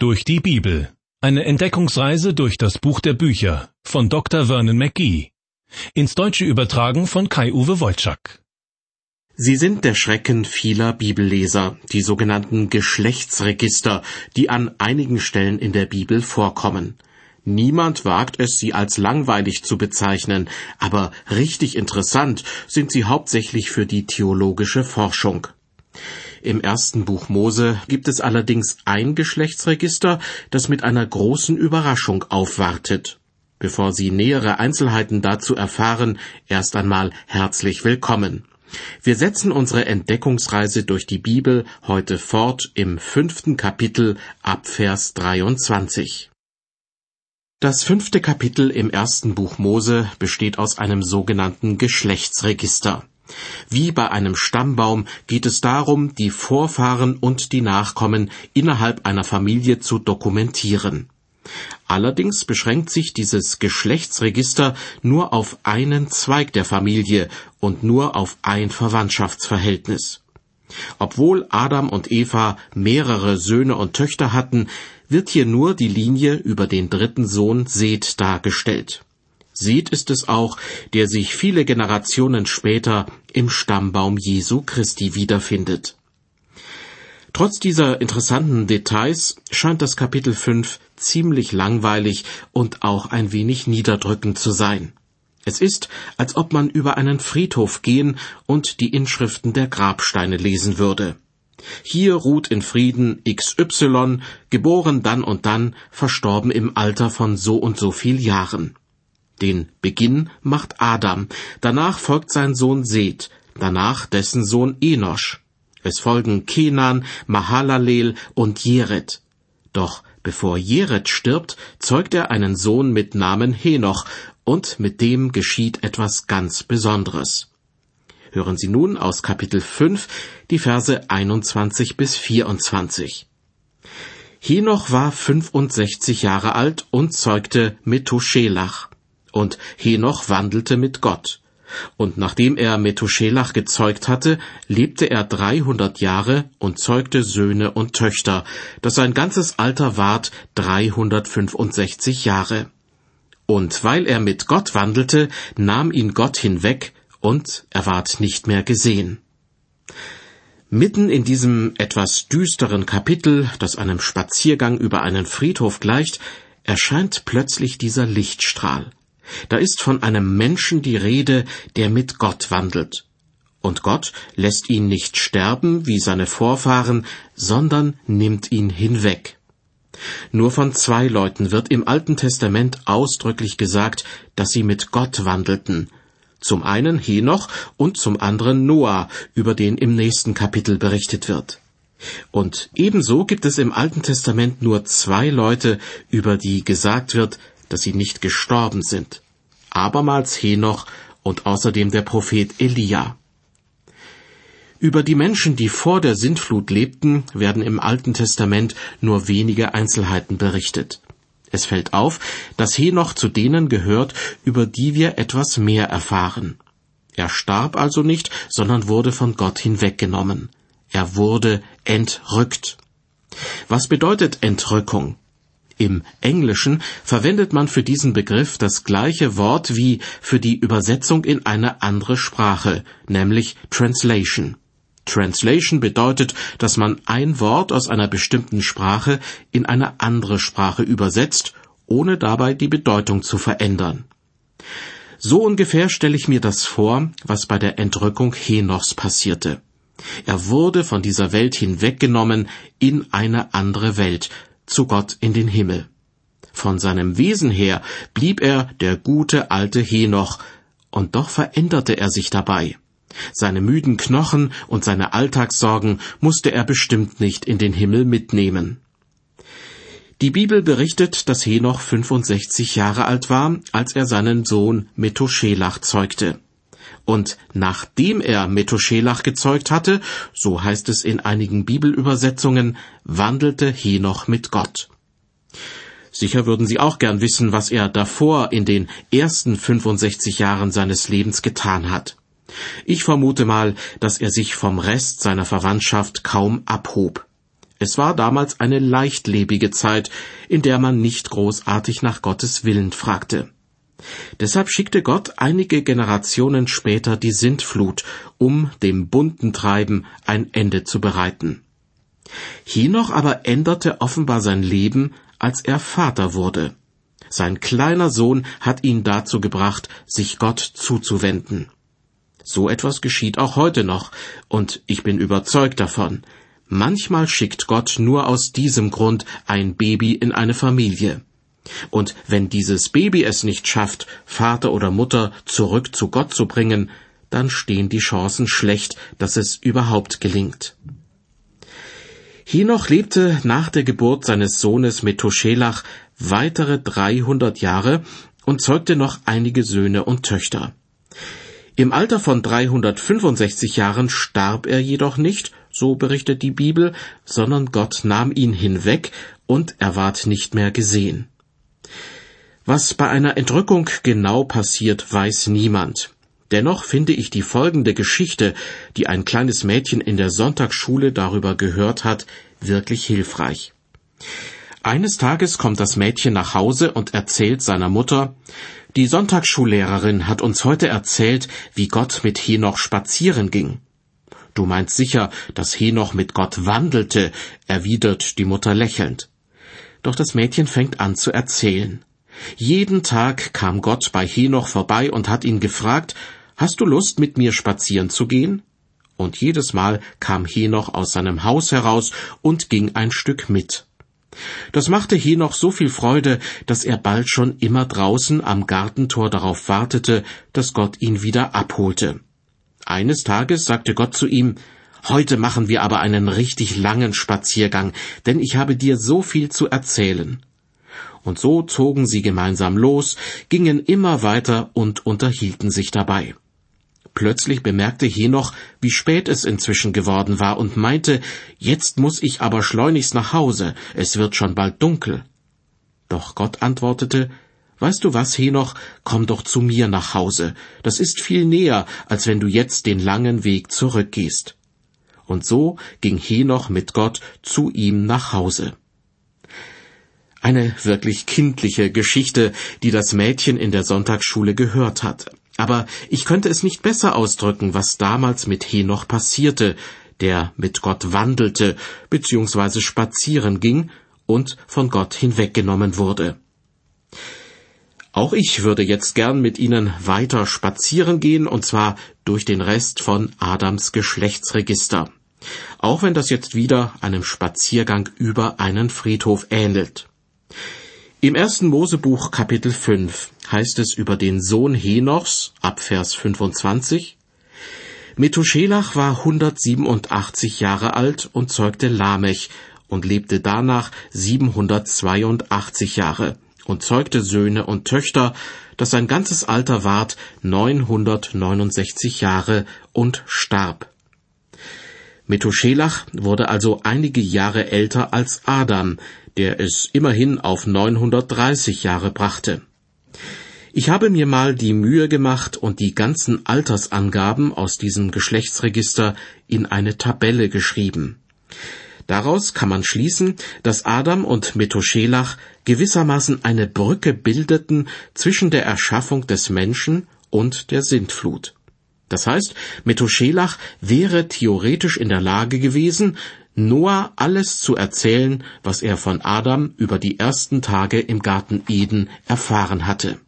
Durch die Bibel. Eine Entdeckungsreise durch das Buch der Bücher von Dr. Vernon McGee. Ins Deutsche übertragen von Kai-Uwe Wolczak. Sie sind der Schrecken vieler Bibelleser, die sogenannten Geschlechtsregister, die an einigen Stellen in der Bibel vorkommen. Niemand wagt es, sie als langweilig zu bezeichnen, aber richtig interessant sind sie hauptsächlich für die theologische Forschung. Im ersten Buch Mose gibt es allerdings ein Geschlechtsregister, das mit einer großen Überraschung aufwartet. Bevor Sie nähere Einzelheiten dazu erfahren, erst einmal herzlich willkommen. Wir setzen unsere Entdeckungsreise durch die Bibel heute fort im fünften Kapitel ab Vers 23. Das fünfte Kapitel im ersten Buch Mose besteht aus einem sogenannten Geschlechtsregister. Wie bei einem Stammbaum geht es darum, die Vorfahren und die Nachkommen innerhalb einer Familie zu dokumentieren. Allerdings beschränkt sich dieses Geschlechtsregister nur auf einen Zweig der Familie und nur auf ein Verwandtschaftsverhältnis. Obwohl Adam und Eva mehrere Söhne und Töchter hatten, wird hier nur die Linie über den dritten Sohn Seth dargestellt. Seth ist es auch, der sich viele Generationen später im Stammbaum Jesu Christi wiederfindet. Trotz dieser interessanten Details scheint das Kapitel 5 ziemlich langweilig und auch ein wenig niederdrückend zu sein. Es ist, als ob man über einen Friedhof gehen und die Inschriften der Grabsteine lesen würde. Hier ruht in Frieden XY, geboren dann und dann, verstorben im Alter von so und so viel Jahren. Den Beginn macht Adam, danach folgt sein Sohn Seth, danach dessen Sohn Enosch. Es folgen Kenan, Mahalalel und Jered. Doch bevor Jered stirbt, zeugt er einen Sohn mit Namen Henoch, und mit dem geschieht etwas ganz Besonderes. Hören Sie nun aus Kapitel 5 die Verse 21 bis 24. Henoch war 65 Jahre alt und zeugte Methuselach. Und Henoch wandelte mit Gott. Und nachdem er Methuselach gezeugt hatte, lebte er dreihundert Jahre und zeugte Söhne und Töchter, dass sein ganzes Alter ward dreihundertfünfundsechzig Jahre. Und weil er mit Gott wandelte, nahm ihn Gott hinweg, und er ward nicht mehr gesehen. Mitten in diesem etwas düsteren Kapitel, das einem Spaziergang über einen Friedhof gleicht, erscheint plötzlich dieser Lichtstrahl. Da ist von einem Menschen die Rede, der mit Gott wandelt. Und Gott lässt ihn nicht sterben wie seine Vorfahren, sondern nimmt ihn hinweg. Nur von zwei Leuten wird im Alten Testament ausdrücklich gesagt, dass sie mit Gott wandelten. Zum einen Henoch und zum anderen Noah, über den im nächsten Kapitel berichtet wird. Und ebenso gibt es im Alten Testament nur zwei Leute, über die gesagt wird, dass sie nicht gestorben sind. Abermals Henoch und außerdem der Prophet Elia. Über die Menschen, die vor der Sintflut lebten, werden im Alten Testament nur wenige Einzelheiten berichtet. Es fällt auf, dass Henoch zu denen gehört, über die wir etwas mehr erfahren. Er starb also nicht, sondern wurde von Gott hinweggenommen. Er wurde entrückt. Was bedeutet Entrückung? Im Englischen verwendet man für diesen Begriff das gleiche Wort wie für die Übersetzung in eine andere Sprache, nämlich Translation. Translation bedeutet, dass man ein Wort aus einer bestimmten Sprache in eine andere Sprache übersetzt, ohne dabei die Bedeutung zu verändern. So ungefähr stelle ich mir das vor, was bei der Entrückung Henochs passierte. Er wurde von dieser Welt hinweggenommen in eine andere Welt, zu Gott in den Himmel. Von seinem Wesen her blieb er der gute alte Henoch, und doch veränderte er sich dabei. Seine müden Knochen und seine Alltagssorgen musste er bestimmt nicht in den Himmel mitnehmen. Die Bibel berichtet, dass Henoch 65 Jahre alt war, als er seinen Sohn Methuselach zeugte. Und nachdem er Methuselach gezeugt hatte, so heißt es in einigen Bibelübersetzungen, wandelte Henoch mit Gott. Sicher würden Sie auch gern wissen, was er davor in den ersten 65 Jahren seines Lebens getan hat. Ich vermute mal, dass er sich vom Rest seiner Verwandtschaft kaum abhob. Es war damals eine leichtlebige Zeit, in der man nicht großartig nach Gottes Willen fragte. Deshalb schickte Gott einige Generationen später die Sintflut, um dem bunten Treiben ein Ende zu bereiten. Henoch aber änderte offenbar sein Leben, als er Vater wurde. Sein kleiner Sohn hat ihn dazu gebracht, sich Gott zuzuwenden. So etwas geschieht auch heute noch, und ich bin überzeugt davon. Manchmal schickt Gott nur aus diesem Grund ein Baby in eine Familie. Und wenn dieses Baby es nicht schafft, Vater oder Mutter zurück zu Gott zu bringen, dann stehen die Chancen schlecht, dass es überhaupt gelingt. Henoch lebte nach der Geburt seines Sohnes Methuselach weitere 300 Jahre und zeugte noch einige Söhne und Töchter. Im Alter von 365 Jahren starb er jedoch nicht, so berichtet die Bibel, sondern Gott nahm ihn hinweg und er ward nicht mehr gesehen. Was bei einer Entrückung genau passiert, weiß niemand. Dennoch finde ich die folgende Geschichte, die ein kleines Mädchen in der Sonntagsschule darüber gehört hat, wirklich hilfreich. Eines Tages kommt das Mädchen nach Hause und erzählt seiner Mutter, die Sonntagsschullehrerin hat uns heute erzählt, wie Gott mit Henoch spazieren ging. Du meinst sicher, dass Henoch mit Gott wandelte, erwidert die Mutter lächelnd. Doch das Mädchen fängt an zu erzählen. Jeden Tag kam Gott bei Henoch vorbei und hat ihn gefragt, Hast du Lust, mit mir spazieren zu gehen? Und jedes Mal kam Henoch aus seinem Haus heraus und ging ein Stück mit. Das machte Henoch so viel Freude, dass er bald schon immer draußen am Gartentor darauf wartete, dass Gott ihn wieder abholte. Eines Tages sagte Gott zu ihm, Heute machen wir aber einen richtig langen Spaziergang, denn ich habe dir so viel zu erzählen. Und so zogen sie gemeinsam los, gingen immer weiter und unterhielten sich dabei. Plötzlich bemerkte Henoch, wie spät es inzwischen geworden war und meinte, jetzt muss ich aber schleunigst nach Hause, es wird schon bald dunkel. Doch Gott antwortete, Weißt du was, Henoch, komm doch zu mir nach Hause, das ist viel näher, als wenn du jetzt den langen Weg zurückgehst. Und so ging Henoch mit Gott zu ihm nach Hause. Eine wirklich kindliche Geschichte, die das Mädchen in der Sonntagsschule gehört hat. Aber ich könnte es nicht besser ausdrücken, was damals mit Henoch passierte, der mit Gott wandelte bzw. spazieren ging und von Gott hinweggenommen wurde. Auch ich würde jetzt gern mit Ihnen weiter spazieren gehen, und zwar durch den Rest von Adams Geschlechtsregister. Auch wenn das jetzt wieder einem Spaziergang über einen Friedhof ähnelt. Im ersten Mosebuch Kapitel 5 heißt es über den Sohn Henochs ab Vers 25, Methuselach war 187 Jahre alt und zeugte Lamech und lebte danach 782 Jahre und zeugte Söhne und Töchter, dass sein ganzes Alter ward 969 Jahre und starb. Methuselach wurde also einige Jahre älter als Adam, der es immerhin auf 930 Jahre brachte. Ich habe mir mal die Mühe gemacht und die ganzen Altersangaben aus diesem Geschlechtsregister in eine Tabelle geschrieben. Daraus kann man schließen, dass Adam und Methuselach gewissermaßen eine Brücke bildeten zwischen der Erschaffung des Menschen und der Sintflut. Das heißt, Methuselach wäre theoretisch in der Lage gewesen, Noah alles zu erzählen, was er von Adam über die ersten Tage im Garten Eden erfahren hatte.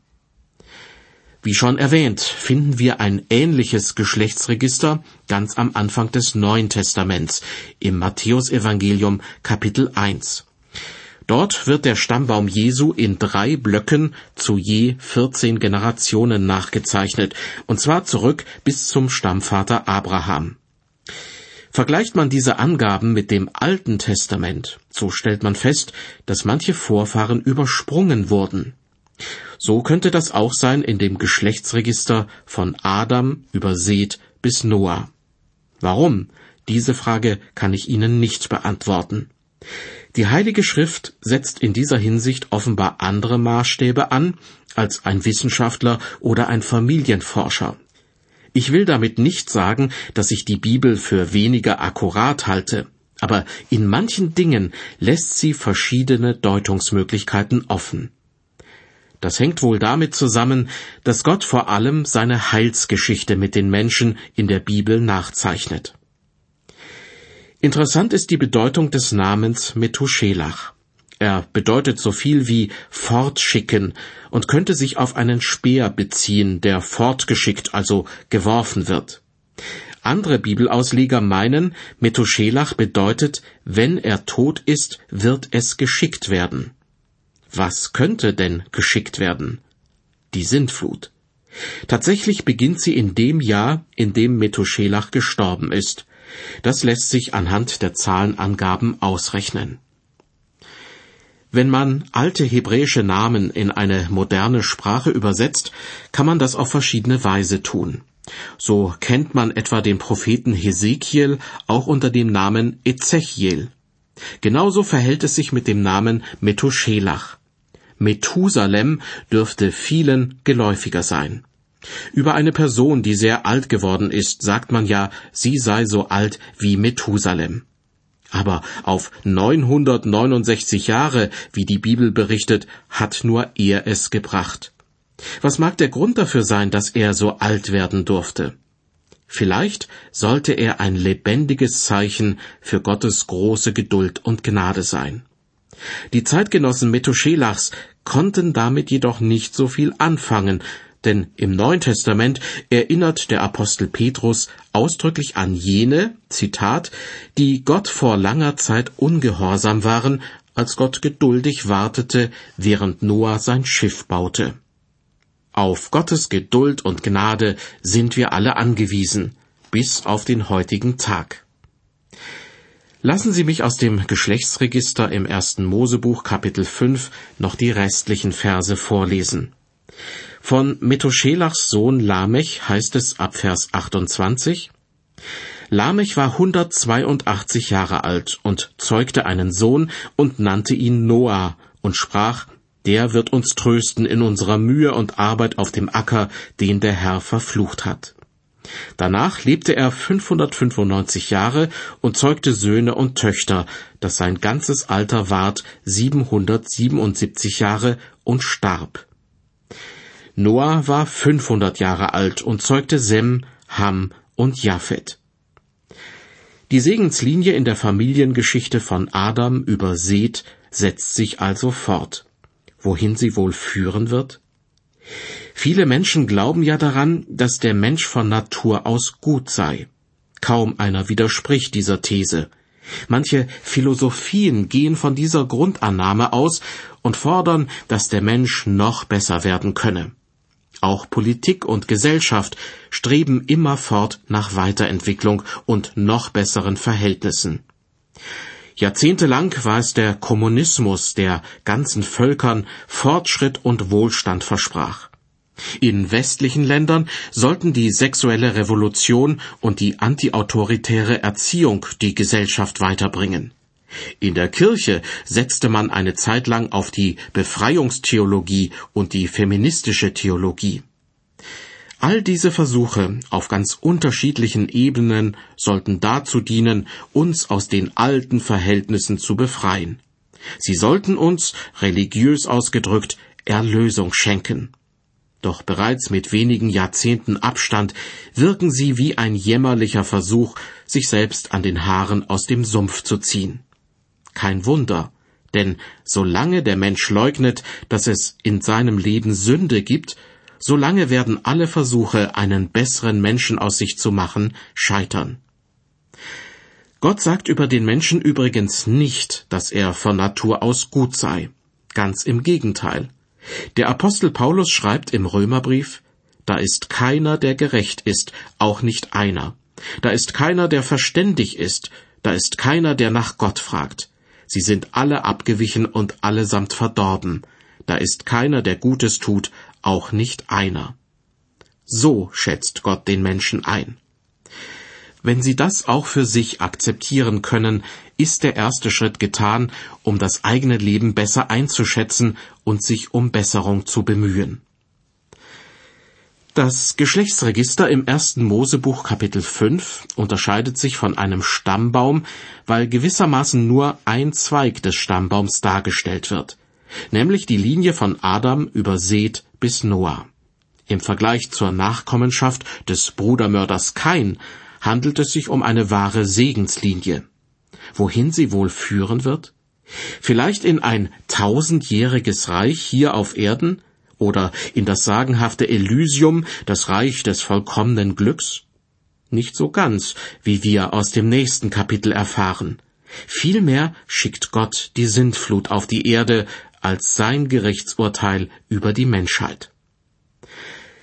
Wie schon erwähnt, finden wir ein ähnliches Geschlechtsregister ganz am Anfang des Neuen Testaments im Matthäusevangelium Kapitel 1. Dort wird der Stammbaum Jesu in drei Blöcken zu je 14 Generationen nachgezeichnet, und zwar zurück bis zum Stammvater Abraham. Vergleicht man diese Angaben mit dem Alten Testament, so stellt man fest, dass manche Vorfahren übersprungen wurden. So könnte das auch sein in dem Geschlechtsregister von Adam über Seth bis Noah. Warum? Diese Frage kann ich Ihnen nicht beantworten. Die Heilige Schrift setzt in dieser Hinsicht offenbar andere Maßstäbe an als ein Wissenschaftler oder ein Familienforscher. Ich will damit nicht sagen, dass ich die Bibel für weniger akkurat halte, aber in manchen Dingen lässt sie verschiedene Deutungsmöglichkeiten offen. Das hängt wohl damit zusammen, dass Gott vor allem seine Heilsgeschichte mit den Menschen in der Bibel nachzeichnet. Interessant ist die Bedeutung des Namens Methuselach. Er bedeutet so viel wie fortschicken und könnte sich auf einen Speer beziehen, der fortgeschickt, also geworfen wird. Andere Bibelausleger meinen, Methuselach bedeutet, wenn er tot ist, wird es geschickt werden. Was könnte denn geschickt werden? Die Sintflut. Tatsächlich beginnt sie in dem Jahr, in dem Methuselach gestorben ist. Das lässt sich anhand der Zahlenangaben ausrechnen. Wenn man alte hebräische Namen in eine moderne Sprache übersetzt, kann man das auf verschiedene Weise tun. So kennt man etwa den Propheten Hesekiel auch unter dem Namen Ezechiel. Genauso verhält es sich mit dem Namen Methuselach. Methusalem dürfte vielen geläufiger sein. Über eine Person, die sehr alt geworden ist, sagt man ja, sie sei so alt wie Methusalem. Aber auf 969 Jahre, wie die Bibel berichtet, hat nur er es gebracht. Was mag der Grund dafür sein, dass er so alt werden durfte? Vielleicht sollte er ein lebendiges Zeichen für Gottes große Geduld und Gnade sein. Die Zeitgenossen Methuselachs konnten damit jedoch nicht so viel anfangen, denn im Neuen Testament erinnert der Apostel Petrus ausdrücklich an jene, Zitat, die Gott vor langer Zeit ungehorsam waren, als Gott geduldig wartete, während Noah sein Schiff baute. Auf Gottes Geduld und Gnade sind wir alle angewiesen, bis auf den heutigen Tag. Lassen Sie mich aus dem Geschlechtsregister im ersten Mosebuch Kapitel 5 noch die restlichen Verse vorlesen. Von Methuselachs Sohn Lamech heißt es ab Vers 28, Lamech war 182 Jahre alt und zeugte einen Sohn und nannte ihn Noah und sprach, der wird uns trösten in unserer Mühe und Arbeit auf dem Acker, den der Herr verflucht hat. Danach lebte er 595 Jahre und zeugte Söhne und Töchter, dass sein ganzes Alter ward 777 Jahre und starb. Noah war 500 Jahre alt und zeugte Sem, Ham und Japhet. Die Segenslinie in der Familiengeschichte von Adam über Seth setzt sich also fort. Wohin sie wohl führen wird? Viele Menschen glauben ja daran, dass der Mensch von Natur aus gut sei. Kaum einer widerspricht dieser These. Manche Philosophien gehen von dieser Grundannahme aus und fordern, dass der Mensch noch besser werden könne. Auch Politik und Gesellschaft streben immerfort nach Weiterentwicklung und noch besseren Verhältnissen. Jahrzehntelang war es der Kommunismus, der ganzen Völkern Fortschritt und Wohlstand versprach. In westlichen Ländern sollten die sexuelle Revolution und die antiautoritäre Erziehung die Gesellschaft weiterbringen. In der Kirche setzte man eine Zeit lang auf die Befreiungstheologie und die feministische Theologie. All diese Versuche auf ganz unterschiedlichen Ebenen sollten dazu dienen, uns aus den alten Verhältnissen zu befreien. Sie sollten uns, religiös ausgedrückt, Erlösung schenken. Doch bereits mit wenigen Jahrzehnten Abstand wirken sie wie ein jämmerlicher Versuch, sich selbst an den Haaren aus dem Sumpf zu ziehen. Kein Wunder, denn solange der Mensch leugnet, dass es in seinem Leben Sünde gibt, solange werden alle Versuche, einen besseren Menschen aus sich zu machen, scheitern. Gott sagt über den Menschen übrigens nicht, dass er von Natur aus gut sei. Ganz im Gegenteil. Der Apostel Paulus schreibt im Römerbrief, da ist keiner, der gerecht ist, auch nicht einer. Da ist keiner, der verständig ist, da ist keiner, der nach Gott fragt. Sie sind alle abgewichen und allesamt verdorben. Da ist keiner, der Gutes tut, auch nicht einer. So schätzt Gott den Menschen ein. Wenn Sie das auch für sich akzeptieren können, ist der erste Schritt getan, um das eigene Leben besser einzuschätzen und sich um Besserung zu bemühen. Das Geschlechtsregister im ersten Mosebuch Kapitel 5 unterscheidet sich von einem Stammbaum, weil gewissermaßen nur ein Zweig des Stammbaums dargestellt wird, nämlich die Linie von Adam über Seth bis Noah. Im Vergleich zur Nachkommenschaft des Brudermörders Kain handelt es sich um eine wahre Segenslinie. Wohin sie wohl führen wird? Vielleicht in ein tausendjähriges Reich hier auf Erden, oder in das sagenhafte Elysium, das Reich des vollkommenen Glücks? Nicht so ganz, wie wir aus dem nächsten Kapitel erfahren. Vielmehr schickt Gott die Sintflut auf die Erde als sein Gerichtsurteil über die Menschheit.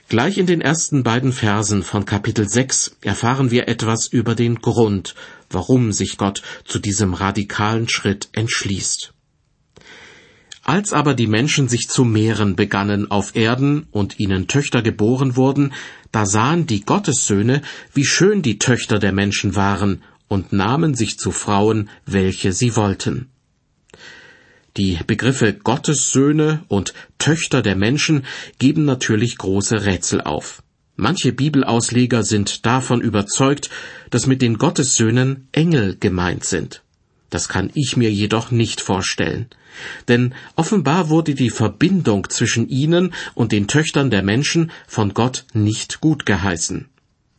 Gleich in den ersten beiden Versen von Kapitel 6 erfahren wir etwas über den Grund, warum sich Gott zu diesem radikalen Schritt entschließt. Als aber die Menschen sich zu mehren begannen auf Erden und ihnen Töchter geboren wurden, da sahen die Gottessöhne, wie schön die Töchter der Menschen waren, und nahmen sich zu Frauen, welche sie wollten. Die Begriffe Gottessöhne und Töchter der Menschen geben natürlich große Rätsel auf. Manche Bibelausleger sind davon überzeugt, dass mit den Gottessöhnen Engel gemeint sind. Das kann ich mir jedoch nicht vorstellen. Denn offenbar wurde die Verbindung zwischen ihnen und den Töchtern der Menschen von Gott nicht gut geheißen.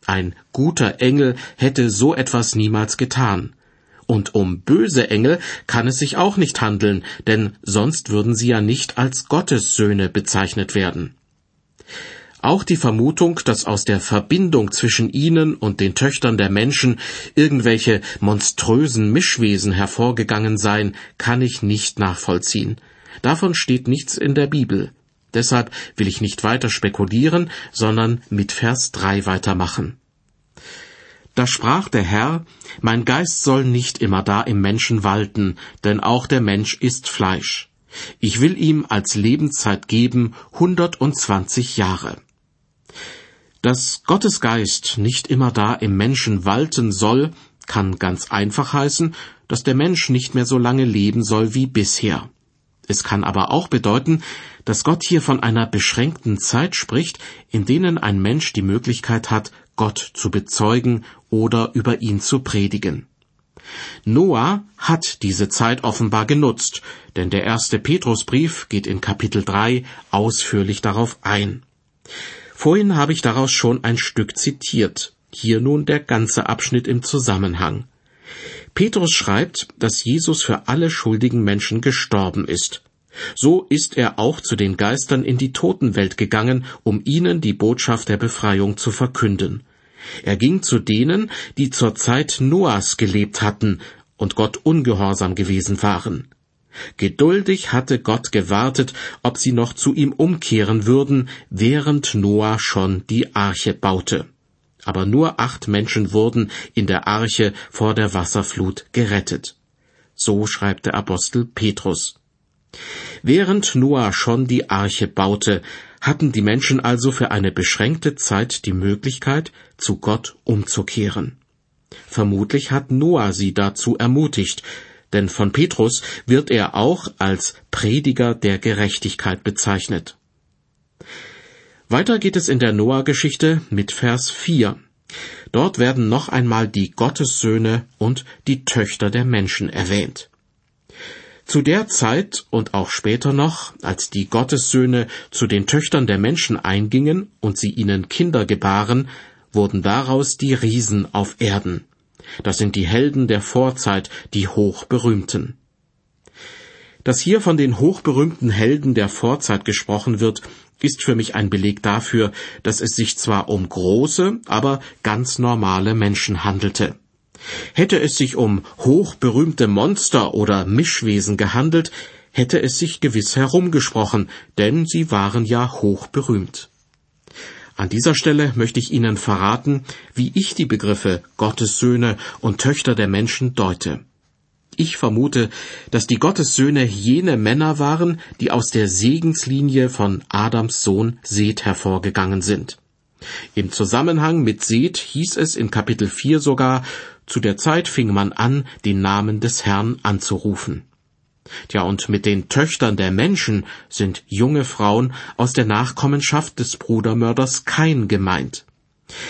Ein guter Engel hätte so etwas niemals getan. Und um böse Engel kann es sich auch nicht handeln, denn sonst würden sie ja nicht als Gottes Söhne bezeichnet werden. Auch die Vermutung, dass aus der Verbindung zwischen ihnen und den Töchtern der Menschen irgendwelche monströsen Mischwesen hervorgegangen seien, kann ich nicht nachvollziehen. Davon steht nichts in der Bibel. Deshalb will ich nicht weiter spekulieren, sondern mit Vers 3 weitermachen. Da sprach der Herr, Mein Geist soll nicht immer da im Menschen walten, denn auch der Mensch ist Fleisch. Ich will ihm als Lebenszeit geben hundertundzwanzig Jahre. Dass Gottes Geist nicht immer da im Menschen walten soll, kann ganz einfach heißen, dass der Mensch nicht mehr so lange leben soll wie bisher. Es kann aber auch bedeuten, dass Gott hier von einer beschränkten Zeit spricht, in denen ein Mensch die Möglichkeit hat, Gott zu bezeugen oder über ihn zu predigen. Noah hat diese Zeit offenbar genutzt, denn der erste Petrusbrief geht in Kapitel 3 ausführlich darauf ein. Vorhin habe ich daraus schon ein Stück zitiert, hier nun der ganze Abschnitt im Zusammenhang. Petrus schreibt, dass Jesus für alle schuldigen Menschen gestorben ist. So ist er auch zu den Geistern in die Totenwelt gegangen, um ihnen die Botschaft der Befreiung zu verkünden. Er ging zu denen, die zur Zeit Noahs gelebt hatten und Gott ungehorsam gewesen waren. Geduldig hatte Gott gewartet, ob sie noch zu ihm umkehren würden, während Noah schon die Arche baute. Aber nur acht Menschen wurden in der Arche vor der Wasserflut gerettet. So schreibt der Apostel Petrus. Während Noah schon die Arche baute, hatten die Menschen also für eine beschränkte Zeit die Möglichkeit, zu Gott umzukehren. Vermutlich hat Noah sie dazu ermutigt, denn von Petrus wird er auch als Prediger der Gerechtigkeit bezeichnet. Weiter geht es in der Noah-Geschichte mit Vers 4. Dort werden noch einmal die Gottessöhne und die Töchter der Menschen erwähnt. Zu der Zeit und auch später noch, als die Gottessöhne zu den Töchtern der Menschen eingingen und sie ihnen Kinder gebaren, wurden daraus die Riesen auf Erden. Das sind die Helden der Vorzeit, die hochberühmten. Dass hier von den hochberühmten Helden der Vorzeit gesprochen wird, ist für mich ein Beleg dafür, dass es sich zwar um große, aber ganz normale Menschen handelte. Hätte es sich um hochberühmte Monster oder Mischwesen gehandelt, hätte es sich gewiss herumgesprochen, denn sie waren ja hochberühmt. An dieser Stelle möchte ich Ihnen verraten, wie ich die Begriffe Gottes Söhne und Töchter der Menschen deute. Ich vermute, dass die Gottessöhne jene Männer waren, die aus der Segenslinie von Adams Sohn Seth hervorgegangen sind. Im Zusammenhang mit Seth hieß es in Kapitel 4 sogar, zu der Zeit fing man an, den Namen des Herrn anzurufen. Tja, und mit den Töchtern der Menschen sind junge Frauen aus der Nachkommenschaft des Brudermörders Kain gemeint.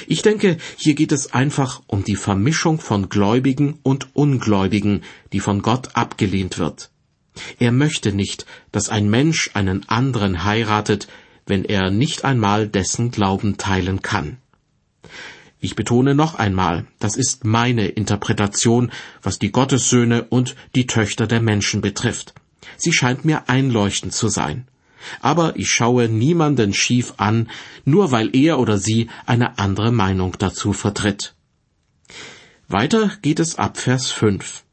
Ich denke, hier geht es einfach um die Vermischung von Gläubigen und Ungläubigen, die von Gott abgelehnt wird. Er möchte nicht, dass ein Mensch einen anderen heiratet, wenn er nicht einmal dessen Glauben teilen kann. Ich betone noch einmal, das ist meine Interpretation, was die Gottessöhne und die Töchter der Menschen betrifft. Sie scheint mir einleuchtend zu sein. Aber ich schaue niemanden schief an, nur weil er oder sie eine andere Meinung dazu vertritt. Weiter geht es ab Vers 5.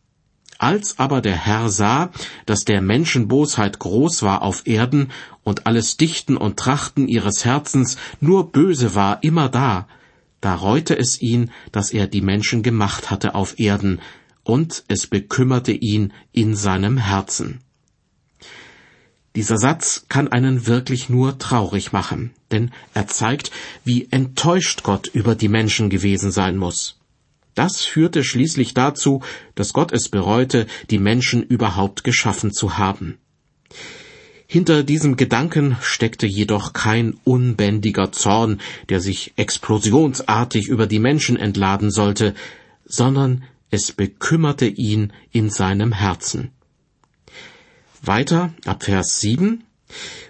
Als aber der Herr sah, dass der Menschen Bosheit groß war auf Erden und alles Dichten und Trachten ihres Herzens nur böse war immer da, da reute es ihn, dass er die Menschen gemacht hatte auf Erden, und es bekümmerte ihn in seinem Herzen. Dieser Satz kann einen wirklich nur traurig machen, denn er zeigt, wie enttäuscht Gott über die Menschen gewesen sein muss. Das führte schließlich dazu, dass Gott es bereute, die Menschen überhaupt geschaffen zu haben. Hinter diesem Gedanken steckte jedoch kein unbändiger Zorn, der sich explosionsartig über die Menschen entladen sollte, sondern es bekümmerte ihn in seinem Herzen. Weiter ab Vers 7.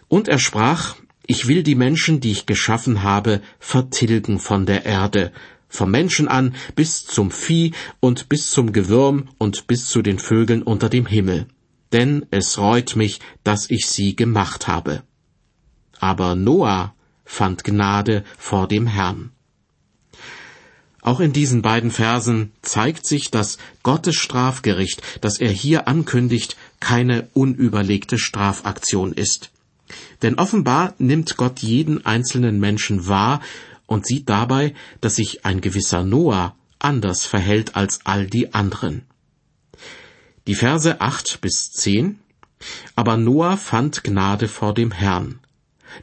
Und er sprach, ich will die Menschen, die ich geschaffen habe, vertilgen von der Erde, vom Menschen an bis zum Vieh und bis zum Gewürm und bis zu den Vögeln unter dem Himmel. Denn es reut mich, dass ich sie gemacht habe. Aber Noah fand Gnade vor dem Herrn. Auch in diesen beiden Versen zeigt sich, dass Gottes Strafgericht, das er hier ankündigt, keine unüberlegte Strafaktion ist. Denn offenbar nimmt Gott jeden einzelnen Menschen wahr und sieht dabei, dass sich ein gewisser Noah anders verhält als all die anderen. Die Verse acht bis zehn Aber Noah fand Gnade vor dem Herrn.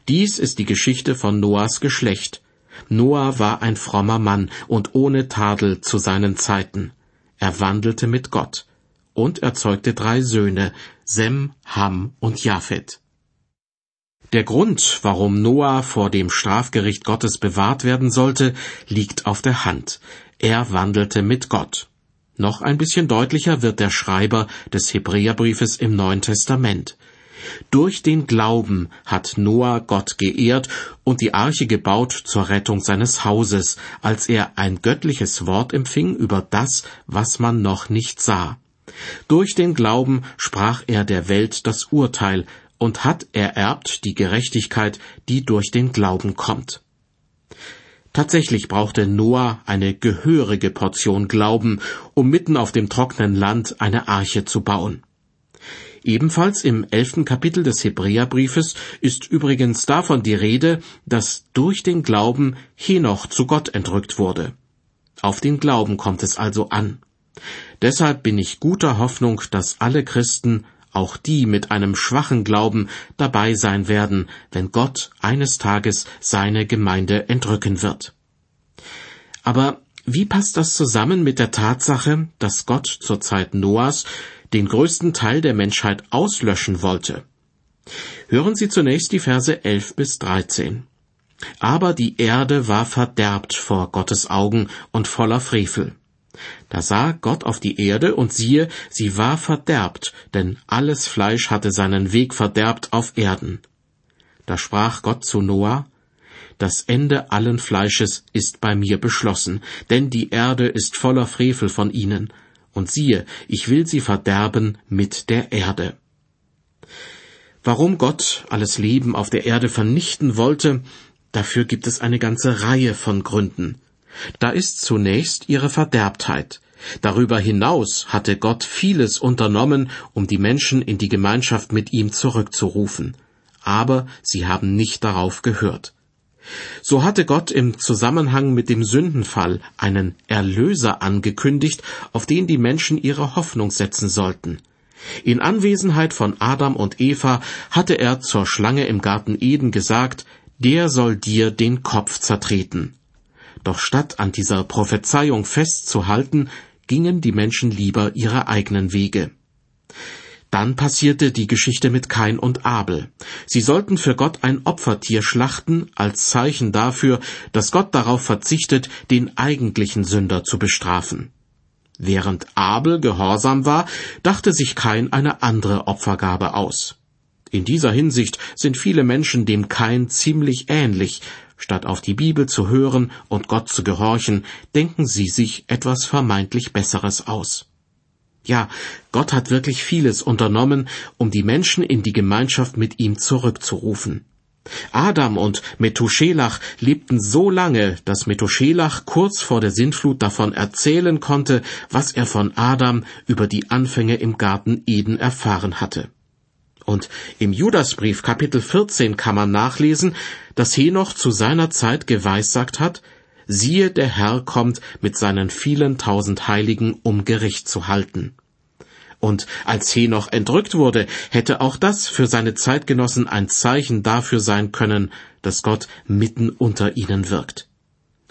Dies ist die Geschichte von Noahs Geschlecht. Noah war ein frommer Mann und ohne Tadel zu seinen Zeiten. Er wandelte mit Gott und erzeugte drei Söhne, Sem, Ham und Japhet. Der Grund, warum Noah vor dem Strafgericht Gottes bewahrt werden sollte, liegt auf der Hand. Er wandelte mit Gott. Noch ein bisschen deutlicher wird der Schreiber des Hebräerbriefes im Neuen Testament. Durch den Glauben hat Noah Gott geehrt und die Arche gebaut zur Rettung seines Hauses, als er ein göttliches Wort empfing über das, was man noch nicht sah. Durch den Glauben sprach er der Welt das Urteil, und hat ererbt die Gerechtigkeit, die durch den Glauben kommt. Tatsächlich brauchte Noah eine gehörige Portion Glauben, um mitten auf dem trockenen Land eine Arche zu bauen. Ebenfalls im elften Kapitel des Hebräerbriefes ist übrigens davon die Rede, dass durch den Glauben Henoch zu Gott entrückt wurde. Auf den Glauben kommt es also an. Deshalb bin ich guter Hoffnung, dass alle Christen auch die mit einem schwachen Glauben dabei sein werden, wenn Gott eines Tages seine Gemeinde entrücken wird. Aber wie passt das zusammen mit der Tatsache, dass Gott zur Zeit Noahs den größten Teil der Menschheit auslöschen wollte? Hören Sie zunächst die Verse 11 bis 13. Aber die Erde war verderbt vor Gottes Augen und voller Frevel. Da sah Gott auf die Erde, und siehe, sie war verderbt, denn alles Fleisch hatte seinen Weg verderbt auf Erden. Da sprach Gott zu Noah, Das Ende allen Fleisches ist bei mir beschlossen, denn die Erde ist voller Frevel von ihnen, und siehe, ich will sie verderben mit der Erde. Warum Gott alles Leben auf der Erde vernichten wollte, dafür gibt es eine ganze Reihe von Gründen. Da ist zunächst ihre Verderbtheit. Darüber hinaus hatte Gott vieles unternommen, um die Menschen in die Gemeinschaft mit ihm zurückzurufen. Aber sie haben nicht darauf gehört. So hatte Gott im Zusammenhang mit dem Sündenfall einen Erlöser angekündigt, auf den die Menschen ihre Hoffnung setzen sollten. In Anwesenheit von Adam und Eva hatte er zur Schlange im Garten Eden gesagt, der soll dir den Kopf zertreten. Doch statt an dieser Prophezeiung festzuhalten, gingen die Menschen lieber ihre eigenen Wege. Dann passierte die Geschichte mit Kain und Abel. Sie sollten für Gott ein Opfertier schlachten, als Zeichen dafür, dass Gott darauf verzichtet, den eigentlichen Sünder zu bestrafen. Während Abel gehorsam war, dachte sich Kain eine andere Opfergabe aus. In dieser Hinsicht sind viele Menschen dem Kain ziemlich ähnlich. Statt auf die Bibel zu hören und Gott zu gehorchen, denken sie sich etwas vermeintlich Besseres aus. Ja, Gott hat wirklich vieles unternommen, um die Menschen in die Gemeinschaft mit ihm zurückzurufen. Adam und Methuselach lebten so lange, dass Methuselach kurz vor der Sintflut davon erzählen konnte, was er von Adam über die Anfänge im Garten Eden erfahren hatte. Und im Judasbrief Kapitel 14 kann man nachlesen, dass Henoch zu seiner Zeit geweissagt hat, siehe, der Herr kommt mit seinen vielen tausend Heiligen, um Gericht zu halten. Und als Henoch entrückt wurde, hätte auch das für seine Zeitgenossen ein Zeichen dafür sein können, dass Gott mitten unter ihnen wirkt.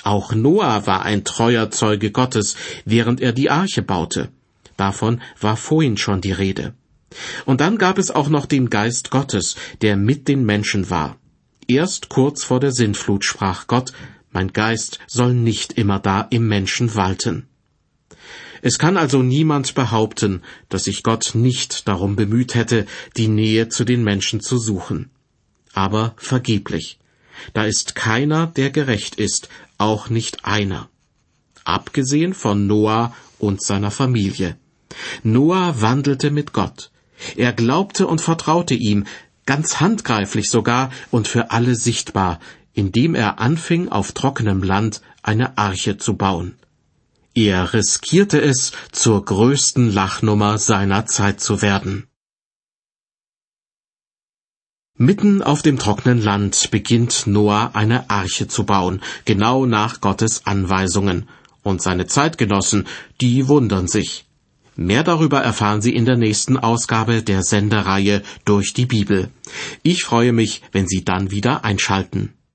Auch Noah war ein treuer Zeuge Gottes, während er die Arche baute. Davon war vorhin schon die Rede. Und dann gab es auch noch den Geist Gottes, der mit den Menschen war. Erst kurz vor der Sintflut sprach Gott, mein Geist soll nicht immer da im Menschen walten. Es kann also niemand behaupten, dass sich Gott nicht darum bemüht hätte, die Nähe zu den Menschen zu suchen. Aber vergeblich. Da ist keiner, der gerecht ist, auch nicht einer. Abgesehen von Noah und seiner Familie. Noah wandelte mit Gott. Er glaubte und vertraute ihm, ganz handgreiflich sogar und für alle sichtbar, indem er anfing, auf trockenem Land eine Arche zu bauen. Er riskierte es, zur größten Lachnummer seiner Zeit zu werden. Mitten auf dem trockenen Land beginnt Noah eine Arche zu bauen, genau nach Gottes Anweisungen, und seine Zeitgenossen, die wundern sich. Mehr darüber erfahren Sie in der nächsten Ausgabe der Sendereihe durch die Bibel. Ich freue mich, wenn Sie dann wieder einschalten.